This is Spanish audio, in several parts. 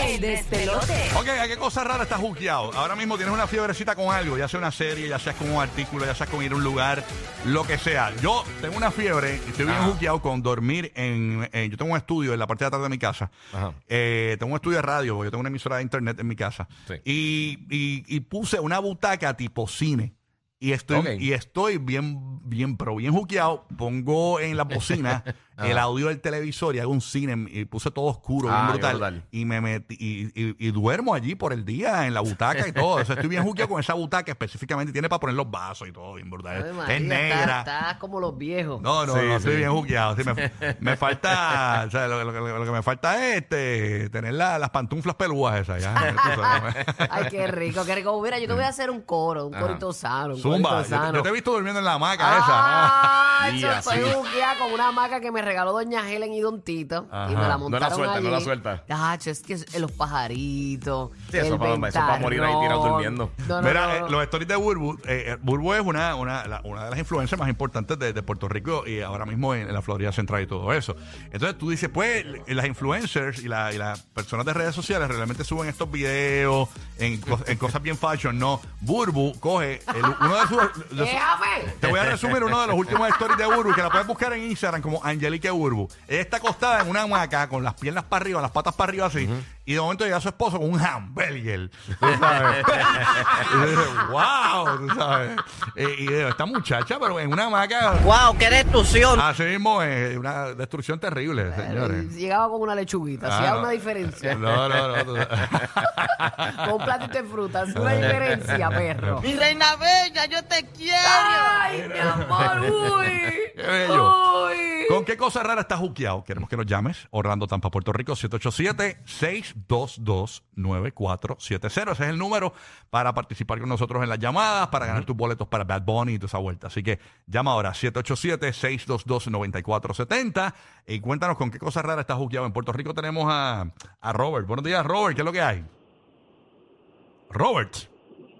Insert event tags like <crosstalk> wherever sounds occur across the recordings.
El despelote. Ok, ¿a qué cosa rara estás juqueado? Ahora mismo tienes una fiebrecita con algo, ya sea una serie, ya sea con un artículo, ya sea con ir a un lugar, lo que sea. Yo tengo una fiebre y estoy bien Ajá. juqueado con dormir en, en- Yo tengo un estudio en la parte de atrás de mi casa. Ajá. Eh, tengo un estudio de radio, porque yo tengo una emisora de internet en mi casa. Sí. Y, y- y puse una butaca tipo cine. Y estoy, y estoy bien, bien, pero bien juqueado. Pongo en la bocina <laughs> el audio del televisor y hago un cine y puse todo oscuro, Ah, bien qué brutal. brutal. Y me metí, y, y- y duermo allí por el día en la butaca y todo. O sea, estoy bien juqueado con esa butaca específicamente. Tiene para poner los vasos y todo, bien brutal. María, es está- negra. Estás como los viejos. No, no, Sí, no, estoy bien juqueado. Sí, me, me falta, o sea, lo, lo- lo- lo que me falta es este, tener la- las pantuflas pelúas esas. Ya. <laughs> Ay, qué rico, qué rico. Mira, yo te voy a hacer un coro, un Ajá. corito sano, un Zumba, corito sano. yo te he visto durmiendo en la hamaca Ah, así. estoy buqueada con una hamaca que me regaló doña Helen y Don Tito. Ajá. Y me la No la montaron suelta, no la suelta. Tacho, es que es- los pajaritos. Sí, eso el pa- eso pa' morir ahí tirado ventarrón. durmiendo. No, no, Mira, no, eh, no. los stories de Burbu, eh, eh, Burbu es una, una, la- una de las influencias más importantes de, de Puerto Rico y ahora mismo en, en la Florida Central y todo eso. Entonces tú dices, pues, l- las influencers y, la- y las personas de redes sociales realmente suben estos videos en, co- en cosas bien fashion, ¿no? Burbu coge el- uno de sus... de <laughs> te voy a resumir uno de los últimos stories de Burbu que la puedes buscar en Instagram como Angelique Burbu. Ella está acostada en una hamaca con las piernas para arriba, las patas para arriba así. Y de momento llega su esposo con un hamburger. ¿tú <laughs> sabes? y yo dije, wow, tú sabes. Eh, y digo, esta muchacha, pero en una hamaca. ¡Wow! ¡Qué destrucción! Así mismo, es una destrucción terrible, señores. Llegaba con una lechuguita, hacía Ah, una diferencia. No, no, no. tú- <laughs> Con un platito de fruta, hace una <laughs> diferencia, perro. ¡Mi reina bella, yo te quiero! ¡Ay, mi amor! ¡Uy! Qué bello. ¿Con qué cosa rara estás juqueado? Queremos que nos llames. Orlando Tampa, Puerto Rico, 787-622-9470. Ese es el número para participar con nosotros en las llamadas, para ganar tus boletos para Bad Bunny y toda esa vuelta. Así que llama ahora, 787-622-9470 y cuéntanos con qué cosa rara estás juqueado. En Puerto Rico tenemos a, a Robert. Buenos días, Robert. ¿Qué es lo que hay? Robert.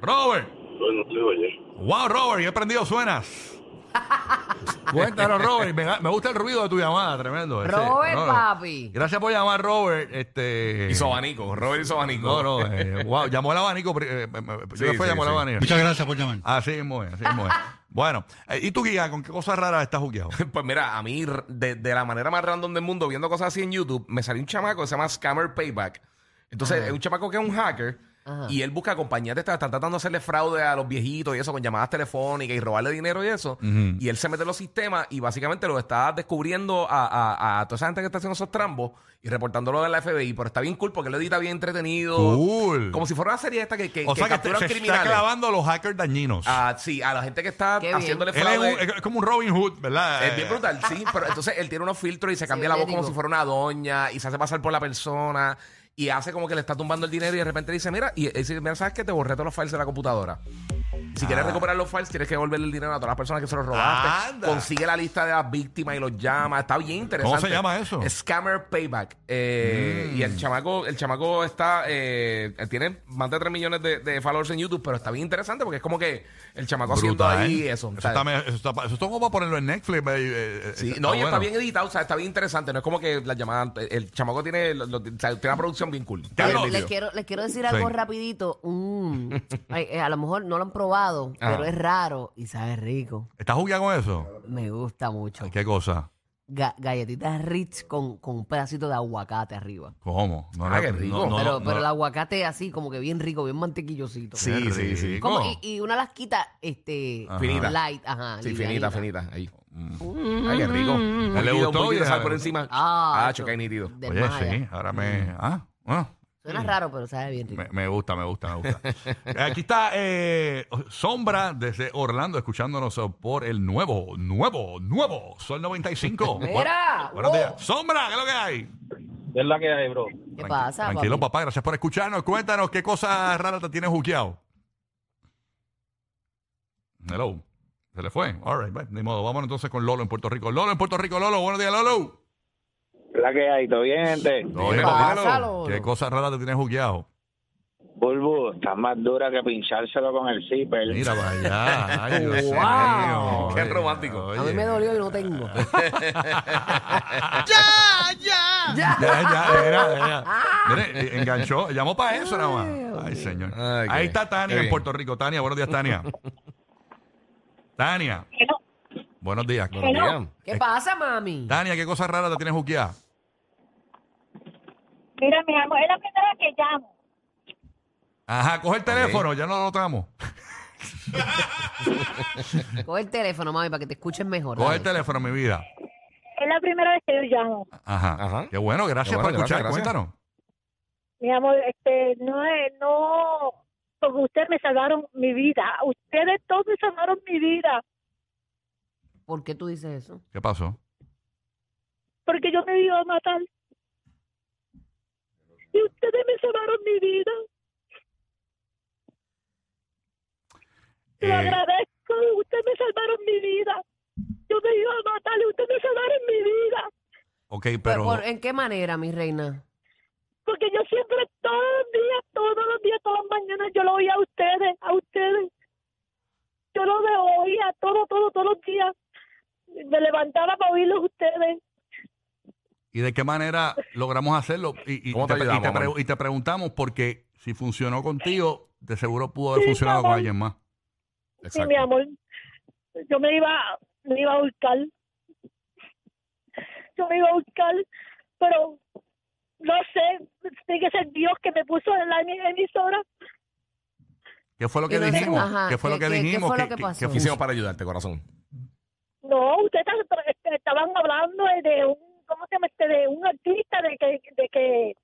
Robert. Bueno, sí, oye. Wow, Robert, qué prendido suenas. <laughs> Cuéntanos, Robert. Me, me gusta el ruido de tu llamada, tremendo. ese. Robert, No, no. papi. Gracias por llamar, Robert. Este... Hizo abanico, Robert hizo abanico. No, no, eh, wow, llamó el abanico. eh, Sí, después sí, llamó el abanico. Muchas gracias por llamar. Así es, así mismo es. <laughs> Bueno, eh, ¿y tú, Guía, con qué cosas raras estás jugueado? <laughs> Pues mira, a mí, de, de la manera más random del mundo, viendo cosas así en YouTube, me salió un chamaco que se llama Scammer Payback. Entonces, es un chamaco que es un hacker Ajá. y él busca compañías de estas, están tratando de hacerle fraude a los viejitos y eso, con llamadas telefónicas y robarle dinero y eso. Y él se mete en los sistemas y básicamente lo está descubriendo a, a- a toda esa gente que está haciendo esos trambos y reportándolo de la FBI. Pero está bien cool porque él lo edita bien entretenido. Cool. Como si fuera una serie esta que, que, o que sea que capturan se está clavando a los hackers dañinos. Ah, sí, a la gente que está Qué bien. haciéndole Él es, fraude. un- es como un Robin Hood, ¿verdad? Es bien brutal, sí, pero entonces él tiene unos filtros y se cambia la voz como si fuera una doña y se hace pasar por la persona y hace como que le está tumbando el dinero y de repente dice, mira, y, dice, mira, ¿sabes qué? Te borré todos los files de la computadora. Si quieres recuperar los files, tienes que devolverle el dinero a todas las personas que se los robaste. Anda. Consigue la lista de las víctimas y los llama. Está bien interesante. ¿Cómo se llama eso? Scammer Payback. Eh, Y el chamaco, el chamaco está, eh, tiene más de 3 millones de, de followers en YouTube, pero está bien interesante porque es como que el chamaco haciendo Brutal. ahí eso. Eso, o sea, está, eso, está, eso está como para ponerlo en Netflix. eh, eh, Sí, eh, no, y está bien editado, o sea, está bien interesante. No es como que la llamadas. El chamaco tiene, lo- lo- o sea, tiene una producción bien cool. Les quiero, les quiero decir algo Sí. rapidito. Mm, <laughs> ay, eh, a lo mejor no lo han probado, Ajá. pero es raro y sabe rico. ¿Estás jugueado con eso? Me gusta mucho. ¿Qué cosa? Ga- galletitas Ritz con, con un pedacito de aguacate arriba. ¿Cómo? No, Ah, no, qué rico. no, pero no, pero el aguacate así como que bien rico, bien mantequillosito. Sí, sí, sí. rico. Como- y, y una lasquita este, Ajá. Finita. light, ajá. Sí, livianita. finita, finita. Ahí. Ay, qué rico. Un ¿Le poquito- gustó? Un poquito de sal por encima. Ah, Ah, choca nítido. Oye, sí, ahora me... Ah, ah. Suena raro, pero sabe bien rico. Me, me gusta, me gusta, me gusta. <laughs> Aquí está eh, Sombra desde Orlando escuchándonos por el nuevo, nuevo, nuevo Sol 95. <laughs> Mira, Buenos wow. días. Sombra, ¿qué es lo que hay? Es la que hay, bro. ¿Qué Tranqui- pasa, Tranquilo, papi? papá. Gracias por escucharnos. Cuéntanos qué cosas raras te tienes juqueado. Hello. Se le fue. All right, bye. Ni modo. Vamos entonces con Lolo en Puerto Rico. Lolo en Puerto Rico. Lolo, buenos días, Lolo. La que hay, ¿todo bien, gente? Todo ¿Qué cosas raras te tienes juqueado? Bulbu, está más dura que pinchárselo con el zipper. Mira para allá. Ay, Dios Wow. mío. Qué Oye, romántico. oye. A mí me dolió y no tengo. <laughs> ¡Ya, ya! Ya, ya, era, era. Mire, eh, enganchó, llamó para eso nada más. Ay, señor. Ay, qué- Ahí está Tania qué en bien. Puerto Rico. Tania, buenos días, Tania. Tania, buenos días. Buenos días. ¿Qué pasa, mami? Tania, ¿qué cosa rara te tienes juqueada? Mira, mi amor, es la primera vez que llamo. Ajá, coge el teléfono, ya no lo notamos. <laughs> Coge el teléfono, mami, para que te escuchen mejor. Coge dale. el teléfono, mi vida. Es la primera vez que yo llamo. Ajá. Ajá. Qué bueno, gracias Qué bueno, por escuchar. gracias, gracias. Cuéntanos. Mi amor, este, no es, no, porque ustedes me salvaron mi vida. Ustedes todos me salvaron mi vida. ¿Por qué tú dices eso? ¿Qué pasó? Porque yo me iba a matar. Y ustedes me salvaron mi vida. Te lo Eh, agradezco. Ustedes me salvaron mi vida. Yo me iba a matar y ustedes me salvaron mi vida. ok, Pero, pero. ¿por- ¿En qué manera, mi reina? Porque yo siempre, todos los días, todos los días, todas las mañanas, yo lo oía a ustedes, a ustedes. Yo lo de oía todo, todo, todos los días. Me levantaba para oírlos ustedes. ¿Y de qué manera logramos hacerlo? Y, y ¿Cómo te y ayudamos, te pre- amor? y te preguntamos porque si funcionó contigo, de seguro pudo haber Sí, funcionado con alguien más. Sí, Exacto. mi amor. Yo me iba, me iba a buscar. Yo me iba a buscar, pero no sé, tiene que ser Dios que me puso en la emi- emisora. ¿Qué fue lo que dijimos? ¿Qué fue lo ¿qué- que dijimos? ¿Qué- hicimos para ayudarte, corazón? No, ustedes estaban- este, estaban hablando de un, ¿cómo se llama este? De un artista, de que, de que,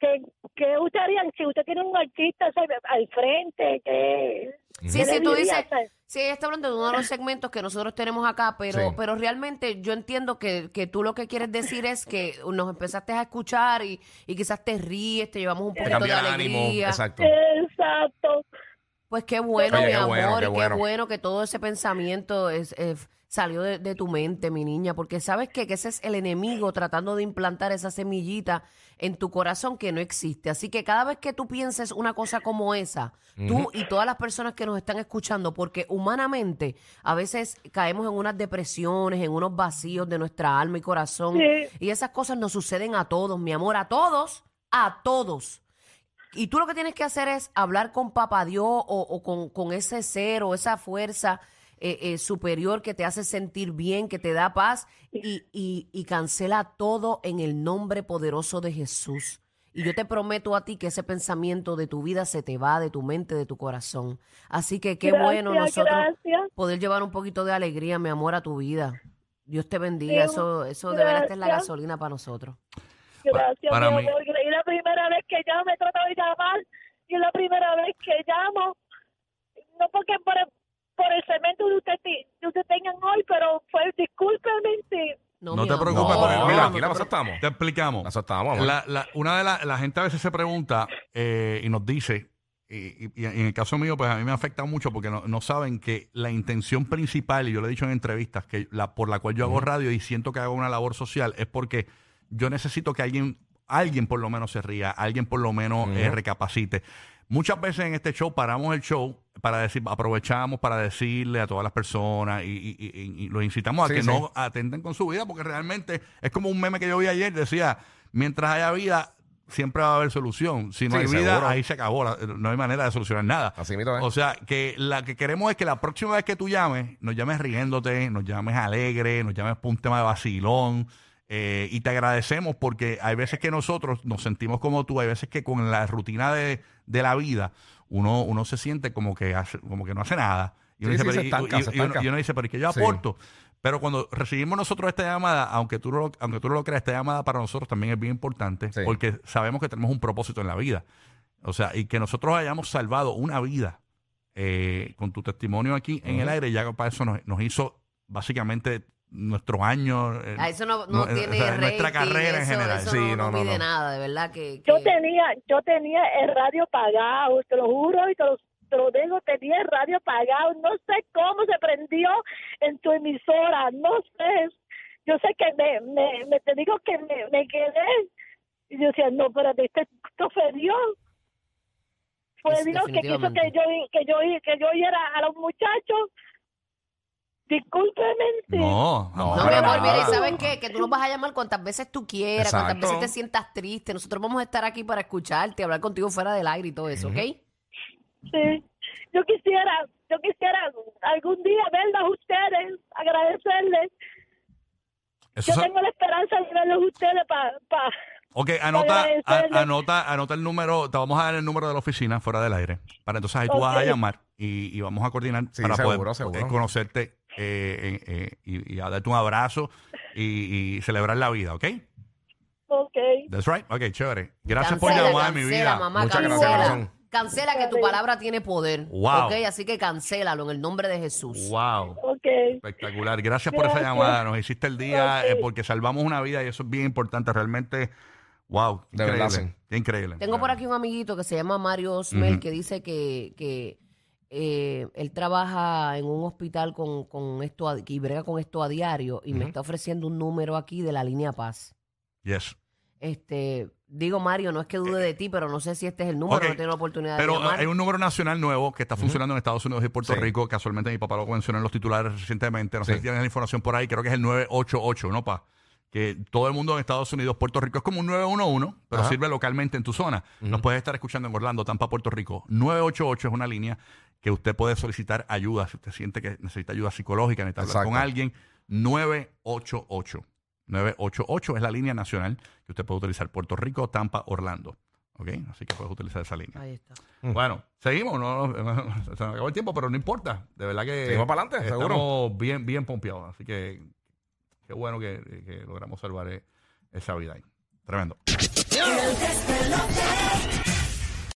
que, que ustedes harían si usted tiene un artista al frente, que... Sí, ¿qué sí, tú dices, sí, ella está hablando de uno de los segmentos que nosotros tenemos acá, pero, Sí. pero realmente yo entiendo que, que tú lo que quieres decir es que nos empezaste a escuchar y, y quizás te ríes, te llevamos un Te poquito de cambia el ánimo. alegría. Exacto. Exacto. Pues qué bueno, Oye, mi qué amor, bueno, qué y qué bueno. bueno que todo ese pensamiento es, eh, salió de, de tu mente, mi niña, porque sabes qué? que ese es el enemigo tratando de implantar esa semillita en tu corazón que no existe. Así que cada vez que tú pienses una cosa como esa, tú y todas las personas que nos están escuchando, porque humanamente a veces caemos en unas depresiones, en unos vacíos de nuestra alma y corazón, Sí. y esas cosas nos suceden a todos, mi amor, a todos, a todos. Y tú lo que tienes que hacer es hablar con Papá Dios o, o con, con ese ser o esa fuerza eh, eh, superior que te hace sentir bien, que te da paz y, y- y cancela todo en el nombre poderoso de Jesús. Y yo te prometo a ti que ese pensamiento de tu vida se te va de tu mente, de tu corazón. Así que qué Gracias, bueno nosotros gracias. poder llevar un poquito de alegría, mi amor, a tu vida. Dios te bendiga. Sí, Eso, eso de verdad es la gasolina para nosotros. Gracias, Para mi mí- Y la primera vez que llamo, me he tratado de llamar, y es la primera vez que llamo. No porque por el, por el cemento que usted, usted tengan hoy, pero fue, discúlpeme. sí. No mi te preocupes, No, porque, no, mira, no aquí te la estamos. Te explicamos. Estábamos, amor. La, la- una de la, la gente a veces se pregunta eh, y nos dice, y, y- y en el caso mío, pues a mí me afecta mucho porque no, no saben que la intención principal, y yo lo he dicho en entrevistas, que la por la cual yo hago radio y siento que hago una labor social, es porque yo necesito que alguien, alguien por lo menos se ría, alguien por lo menos eh, recapacite. Muchas veces en este show paramos el show para decir, aprovechamos para decirle a todas las personas y, y- y- y los incitamos a Sí, que sí. no atenten con su vida, porque realmente es como un meme que yo vi ayer, decía, mientras haya vida, siempre va a haber solución. Si no Sí, hay vida, seguro. ahí se acabó, la- no hay manera de solucionar nada. Así mismo. O sea, que la que queremos es que la próxima vez que tú llames, nos llames riéndote, nos llames alegre, nos llames por un tema de vacilón. Eh, y te agradecemos porque hay veces que nosotros nos sentimos como tú, hay veces que con la rutina de, de la vida uno, uno se siente como que, hace- como que no hace nada. Y uno, Sí, dice, sí, pero- estanca, y- se y uno- estanca. y uno dice, pero ¿y qué yo Sí. aporto? Pero cuando recibimos nosotros esta llamada, aunque tú, no lo, aunque tú no lo creas, esta llamada para nosotros también es bien importante porque sabemos que tenemos un propósito en la vida. O sea, y que nosotros hayamos salvado una vida eh, con tu testimonio aquí en el aire, ya para eso nos, nos hizo básicamente nuestros años. eh, Ah, eso no, no no, eh, tiene o sea, nuestra rating, carrera en eso- general. Eso Sí, no, no, nada, de verdad que... Yo que- tenía, yo tenía el radio pagado, te lo juro y te lo, te lo digo, tenía el radio pagado. No sé cómo se prendió en tu emisora, no sé. Yo sé que me, me, me te digo que me, me quedé. Y yo decía, no, pero esto, esto fue Dios. Fue Es- Dios que quiso definitivamente. que yo, que yo, que yo oyera a los muchachos. Discúlpeme. No, No, No, mi amor, ¿y sabes qué? Que tú nos vas a llamar cuantas veces tú quieras, cuantas veces te sientas triste. Nosotros vamos a estar aquí para escucharte, hablar contigo fuera del aire y todo eso, ¿ok? Sí. Yo quisiera, yo quisiera algún día verlos a ustedes, agradecerles. Eso Yo tengo la esperanza de verlos a ustedes para... Pa, Ok, anota, a- anota, anota el número, te vamos a dar el número de la oficina fuera del aire. Para entonces ahí tú vas a llamar y, y vamos a coordinar Sí, para seguro, poder seguro. eh, conocerte eh, eh, eh, y, y a darte un abrazo y, y celebrar la vida, ¿ok? ok. That's right. Ok, chévere. Gracias por Cancela, llamar, mi cancela, vida. mamá, Muchas cancela. gracias, corazón. Cancela que tu palabra tiene poder. Wow. Ok, así que cancélalo en el nombre de Jesús. Wow. Ok. Espectacular. Gracias por esa llamada. Nos hiciste el día eh, porque salvamos una vida y eso es bien importante. Realmente, wow. De Increíble. verdad, sí. Qué increíble. Tengo por aquí un amiguito que se llama Mario Osmel que dice que, que eh, él trabaja en un hospital con, con esto a- y brega con esto a diario y me está ofreciendo un número aquí de la línea Paz. Yes. Este, digo Mario, no es que dude de ti, pero no sé si este es el número, Ok. no tengo la oportunidad Pero de llamar. hay un número nacional nuevo que está funcionando en Estados Unidos y Puerto Sí. Rico. Casualmente mi papá lo mencionó en los titulares recientemente. No sé Sí. si tienes la información por ahí. Creo que es el 988, ¿no, pa? Que todo el mundo en Estados Unidos, Puerto Rico, es como un 911, pero Ajá. sirve localmente en tu zona. Nos puedes estar escuchando en Orlando, Tampa, Puerto Rico. 988 es una línea que usted puede solicitar ayuda. Si usted siente que necesita ayuda psicológica, necesita hablar Exacto. con alguien, 988. 988 es la línea nacional que usted puede utilizar. Puerto Rico, Tampa, Orlando. ¿Ok? Así que puedes utilizar esa línea. Ahí está. Bueno, seguimos, no, no, se nos acabó el tiempo, pero no importa. De verdad que Seguimos para adelante, estamos seguro. bien, bien pompeados. Así que qué bueno que, que logramos salvar eh, esa vida ahí. Tremendo.